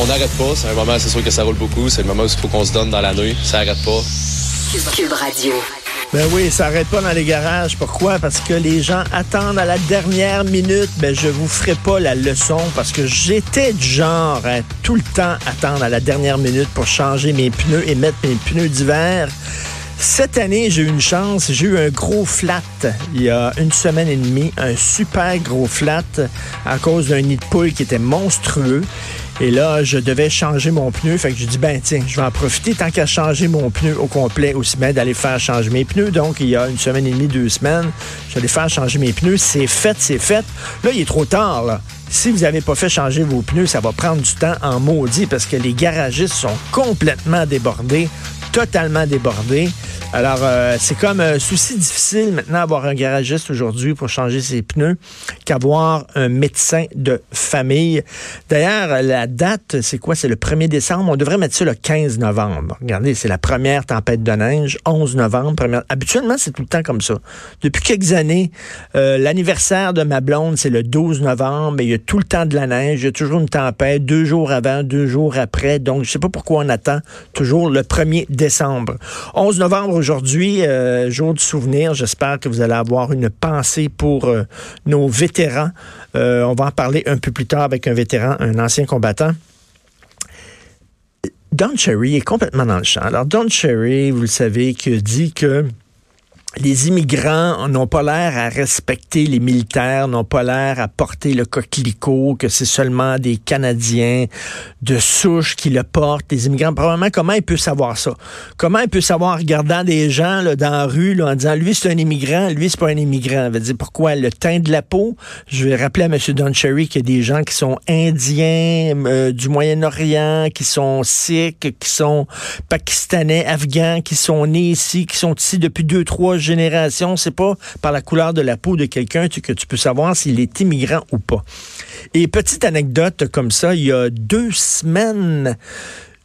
On n'arrête pas, c'est un moment, c'est sûr que ça roule beaucoup, c'est le moment où il faut qu'on se donne dans la nuit, ça n'arrête pas. Cube Radio. Ben oui, ça n'arrête pas dans les garages. Pourquoi? Parce que les gens attendent à la dernière minute. Ben, je vous ferai pas la leçon parce que j'étais du genre à tout le temps attendre à la dernière minute pour changer mes pneus et mettre mes pneus d'hiver. Cette année, j'ai eu une chance. J'ai eu un gros flat il y a une semaine et demie, un super gros flat à cause d'un nid de poule qui était monstrueux. Et là, je devais changer mon pneu. Fait que je dis, ben tiens, je vais en profiter tant qu'à changer mon pneu au complet, aussi bien d'aller faire changer mes pneus. Donc, il y a une semaine et demie, deux semaines, j'allais faire changer mes pneus. C'est fait, c'est fait. Là, il est trop tard, là. Si vous n'avez pas fait changer vos pneus, ça va prendre du temps en maudit parce que les garagistes sont complètement débordés, totalement débordés. Alors, euh, c'est comme un souci difficile maintenant d'avoir un garagiste aujourd'hui pour changer ses pneus qu'avoir un médecin de famille. D'ailleurs, la date, c'est quoi? C'est le 1er décembre. On devrait mettre ça le 15 novembre. Regardez, c'est la première tempête de neige, 11 novembre. Habituellement, c'est tout le temps comme ça. Depuis quelques années, euh, l'anniversaire de ma blonde, c'est le 12 novembre, mais il y a tout le temps de la neige. Il y a toujours une tempête, deux jours avant, deux jours après. Donc, je sais pas pourquoi on attend toujours le 1er décembre. 11 novembre aujourd'hui, euh, jour du souvenir. J'espère que vous allez avoir une pensée pour euh, nos vétérans. Euh, on va en parler un peu plus tard avec un vétéran, un ancien combattant. Don Cherry est complètement dans le champ. Alors, Don Cherry, vous le savez, qui dit que les immigrants n'ont pas l'air à respecter les militaires, n'ont pas l'air à porter le coquelicot, que c'est seulement des Canadiens de souche qui le portent, les immigrants. Probablement, comment il peut savoir ça? Comment il peut savoir regardant des gens là, dans la rue là, en disant, lui, c'est un immigrant, lui, c'est pas un immigrant? veut dire, pourquoi? Le teint de la peau? Je vais rappeler à M. Don Cherry qu'il y a des gens qui sont indiens, euh, du Moyen-Orient, qui sont sikhs, qui sont pakistanais, afghans, qui sont nés ici, qui sont ici depuis deux, trois génération, c'est pas par la couleur de la peau de quelqu'un que tu peux savoir s'il est immigrant ou pas. Et petite anecdote comme ça, il y a deux semaines,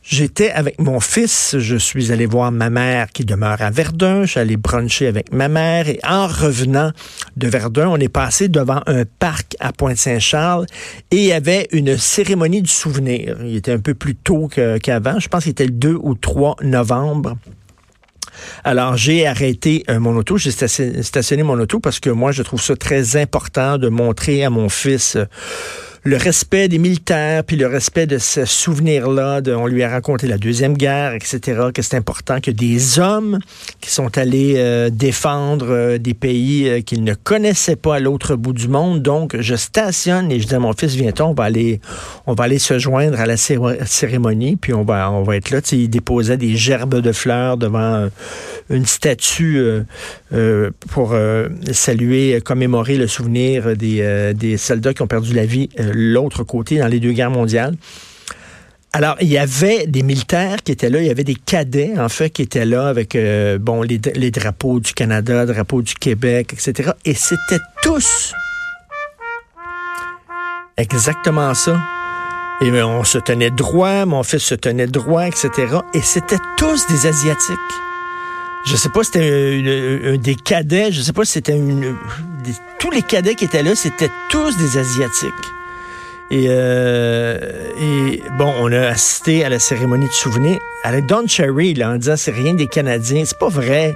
J'étais avec mon fils, je suis allé voir ma mère qui demeure à Verdun, allé bruncher avec ma mère et en revenant de Verdun, on est passé devant un parc à Pointe-Saint-Charles et il y avait une cérémonie du souvenir. Il était un peu plus tôt qu'avant, je pense qu'il était le 2 ou 3 novembre. Alors, j'ai arrêté euh, mon auto, j'ai stationné, mon auto parce que moi, je trouve ça très important de montrer à mon fils euh, le respect des militaires, puis le respect de ce souvenir-là. On lui a raconté la Deuxième Guerre, etc., que c'est important que des hommes qui sont allés euh, défendre euh, des pays euh, qu'ils ne connaissaient pas à l'autre bout du monde. Donc, je stationne et je dis à mon fils, viens-toi, on va aller, on va aller se joindre à la cérémonie, puis on va, on va être là. Il déposait des gerbes de fleurs devant une statue pour saluer, commémorer le souvenir des, des soldats qui ont perdu la vie l'autre côté dans les deux guerres mondiales. Alors, il y avait des militaires qui étaient là, il y avait des cadets, en fait, qui étaient là avec, euh, bon, les, drapeaux du Canada, drapeaux du Québec, etc. Et c'était tous exactement ça. Et ben, on se tenait droit, mon fils se tenait droit, etc. Et c'était tous des Asiatiques. Je sais pas si c'était des cadets, je sais pas si c'était une... tous les cadets qui étaient là, c'était tous des Asiatiques. Et, euh, et, bon, on a assisté à la cérémonie de souvenir avec Don Cherry là, en disant c'est rien des Canadiens. C'est pas vrai.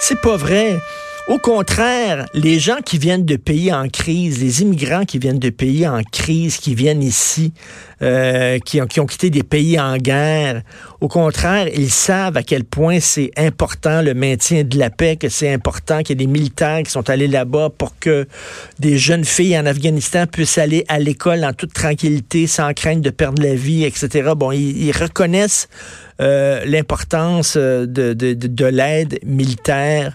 C'est pas vrai. Au contraire, les gens qui viennent de pays en crise, les immigrants qui viennent de pays en crise, qui viennent ici, euh, qui, ont, qui ont quitté des pays en guerre, au contraire, ils savent à quel point c'est important le maintien de la paix, que c'est important qu'il y ait des militaires qui sont allés là-bas pour que des jeunes filles en Afghanistan puissent aller à l'école en toute tranquillité, sans crainte de perdre la vie, etc. Bon, ils, reconnaissent euh, l'importance de, de, de l'aide militaire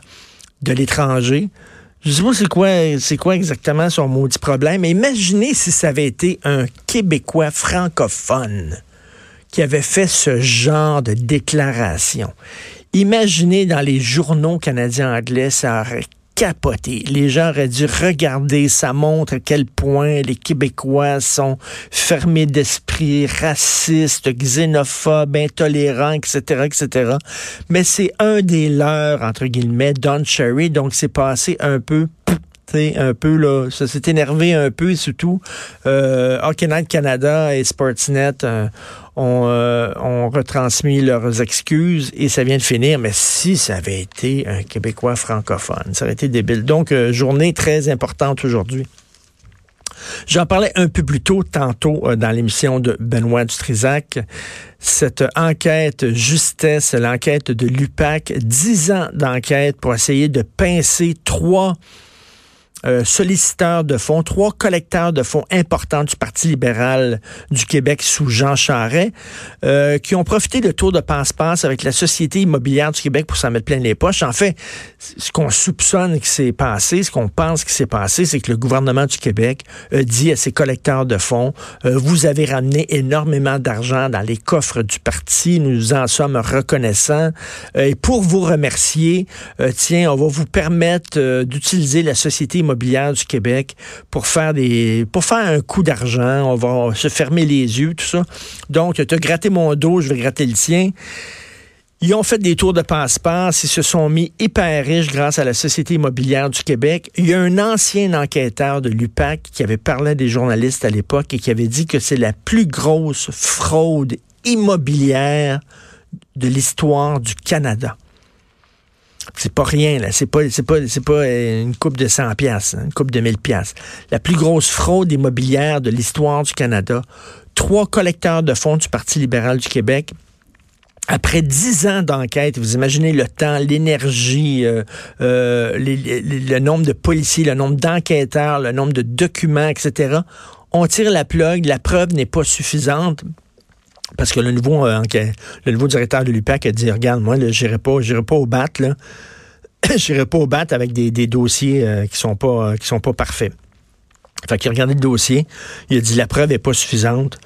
de l'étranger. Je sais pas c'est quoi, c'est quoi exactement son maudit problème. Mais imaginez si ça avait été un Québécois francophone qui avait fait ce genre de déclaration. Imaginez dans les journaux canadiens anglais, ça aurait capoté. Les gens auraient dû regarder, ça montre à quel point les Québécois sont fermés d'esprit, racistes, xénophobes, intolérants, etc., etc. Mais c'est un des leurs, entre guillemets, Don Cherry, donc c'est passé un peu un peu là, ça s'est énervé un peu et surtout euh, Hockey Night Canada et Sportsnet euh, ont, euh, ont, retransmis leurs excuses et ça vient de finir. Mais si ça avait été un Québécois francophone, ça aurait été débile. Donc journée très importante aujourd'hui. J'en parlais un peu plus tôt, tantôt, dans l'émission de Benoît Dutrisac. Cette enquête justesse, l'enquête de l'UPAC, dix ans d'enquête pour essayer de pincer trois euh, solliciteurs de fonds, trois collecteurs de fonds importants du Parti libéral du Québec sous Jean Charest, euh, qui ont profité de tour de passe-passe avec la Société immobilière du Québec pour s'en mettre plein les poches. En fait, ce qu'on soupçonne qui s'est passé, ce qu'on pense qui s'est passé, c'est que le gouvernement du Québec a dit à ses collecteurs de fonds, euh, vous avez ramené énormément d'argent dans les coffres du parti, nous en sommes reconnaissants. et pour vous remercier, tiens, on va vous permettre d'utiliser la Société immobilière immobilière du Québec pour faire des pour faire un coup d'argent. On va se fermer les yeux, tout ça. Donc, tu as gratté mon dos, je vais gratter le tien. Ils ont fait des tours de passe-passe, ils se sont mis hyper riches grâce à la Société immobilière du Québec. Il y a un ancien enquêteur de l'UPAC qui avait parlé à des journalistes à l'époque et qui avait dit que c'est la plus grosse fraude immobilière de l'histoire du Canada. C'est pas rien, là. C'est pas, pas, pas euh, une coupe de 100 pièces, hein, une coupe de 1000 pièces. La plus grosse fraude immobilière de l'histoire du Canada. Trois collecteurs de fonds du Parti libéral du Québec après dix ans d'enquête, vous imaginez le temps, l'énergie, euh, euh, le nombre de policiers, le nombre d'enquêteurs, le nombre de documents, etc. On tire la plug, la preuve n'est pas suffisante. Parce que le nouveau, euh, le nouveau directeur de l'UPAC a dit, regarde, moi, je n'irai pas, pas au BAT, là. j'irai pas au BAT avec des, dossiers euh, qui sont pas, euh, qui sont pas parfaits. Fait qu'il a regardé le dossier, il a dit, la preuve est pas suffisante.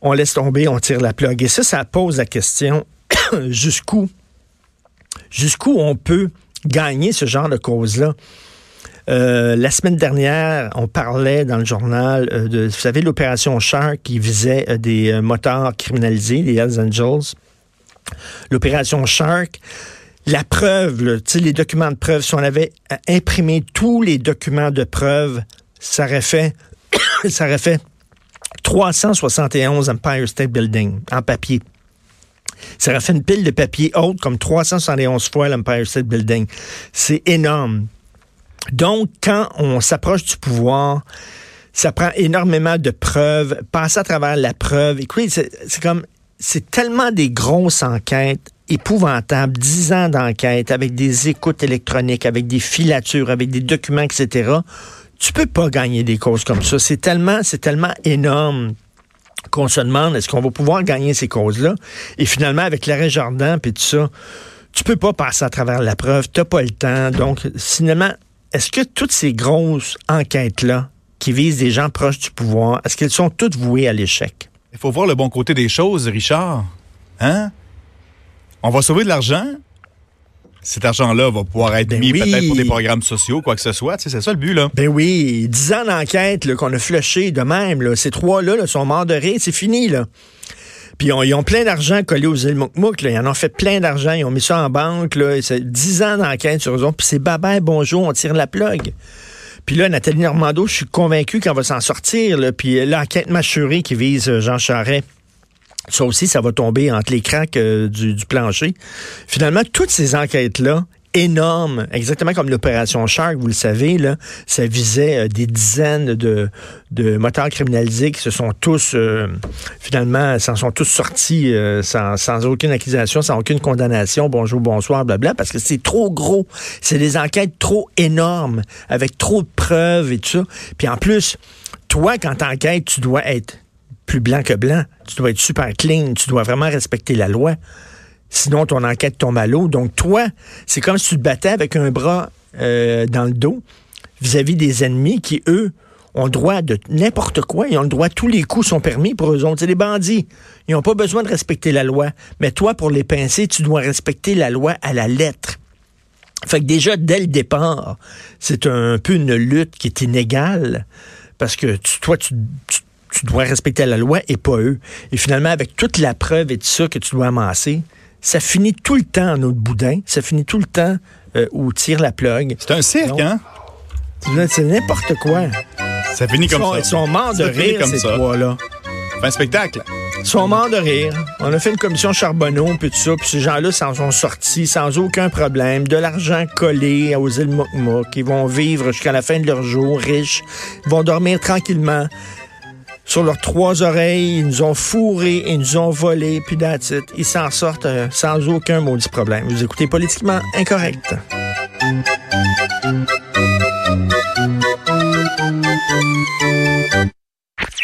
On laisse tomber, on tire la plug. Et ça, ça pose la question, jusqu'où, jusqu'où on peut gagner ce genre de cause-là? Euh, la semaine dernière, on parlait dans le journal euh, de, vous savez, l'opération Shark qui visait euh, des moteurs criminalisés, les Hells Angels. L'opération Shark, la preuve, les documents de preuve, si on avait imprimé tous les documents de preuve, ça aurait fait, ça aurait fait 371 Empire State Building en papier. Ça aurait fait une pile de papier haute comme 371 fois l'Empire State Building. C'est énorme. Donc, quand on s'approche du pouvoir, ça prend énormément de preuves, passer à travers la preuve. Écoutez, c'est comme, c'est tellement des grosses enquêtes épouvantables, dix ans d'enquête avec des écoutes électroniques, avec des filatures, avec des documents, etc. Tu peux pas gagner des causes comme ça. C'est tellement, c'est tellement énorme qu'on se demande est-ce qu'on va pouvoir gagner ces causes-là? Et finalement, avec l'arrêt Jardin puis tout ça, tu peux pas passer à travers la preuve, t'as pas le temps. Donc, finalement, est-ce que toutes ces grosses enquêtes-là qui visent des gens proches du pouvoir, est-ce qu'elles sont toutes vouées à l'échec? Il faut voir le bon côté des choses, Richard. Hein? On va sauver de l'argent. Cet argent-là va pouvoir être ben mis peut-être pour des programmes sociaux, quoi que ce soit. c'est ça le but, là. Ben oui. Dix ans d'enquête qu'on a flushé de même. Ces trois-là sont morts de rire. C'est fini, là. Puis ils ont plein d'argent collé aux îles Moukmouk. Ils en ont fait plein d'argent. Ils ont mis ça en banque. Là. C'est 10 ans d'enquête sur eux Puis c'est bye bonjour, on tire la plug. Puis là, Nathalie Normando, je suis convaincu qu'elle va s'en sortir. Puis l'enquête mâchurée qui vise euh, Jean Charest, ça aussi, ça va tomber entre les craques euh, du, du plancher. Finalement, toutes ces enquêtes-là, énorme, exactement comme l'opération Shark, vous le savez, là, ça visait euh, des dizaines de, de moteurs criminalisés qui se sont tous, euh, finalement, s'en sont tous sortis euh, sans, sans, aucune accusation, sans aucune condamnation, bonjour, bonsoir, blabla, parce que c'est trop gros. C'est des enquêtes trop énormes, avec trop de preuves et tout ça. Puis en plus, toi, quand t'enquêtes, tu dois être plus blanc que blanc. Tu dois être super clean. Tu dois vraiment respecter la loi. Sinon, ton enquête tombe à l'eau. Donc, toi, c'est comme si tu te battais avec un bras euh, dans le dos. vis-à-vis des ennemis qui, eux, ont le droit de n'importe quoi. Ils ont le droit, tous les coups sont permis pour eux autres. C'est des bandits. Ils n'ont pas besoin de respecter la loi. Mais toi, pour les pincer, tu dois respecter la loi à la lettre. Fait que déjà, dès le départ, c'est un peu une lutte qui est inégale parce que toi, tu, dois respecter la loi et pas eux. Et finalement, avec toute la preuve et tout ça que tu dois amasser, ça finit tout le temps en autre boudin. Ça finit tout le temps euh, où tire la plug. C'est un cirque, hein? C'est n'importe quoi. Ça finit comme ça. Ils sont morts de rire, ces trois-là. un spectacle. Ils sont morts de rire. On a fait une commission Charbonneau, puis tout ça, puis ces gens-là s'en sont sortis sans aucun problème. De l'argent collé aux îles Mokmok. Ils vont vivre jusqu'à la fin de leur jour, riches. Ils vont dormir tranquillement. Sur leurs trois oreilles, ils nous ont fourrés, ils nous ont volés, puis that's Ils s'en sortent euh, sans aucun maudit problème. Vous écoutez Politiquement Incorrect.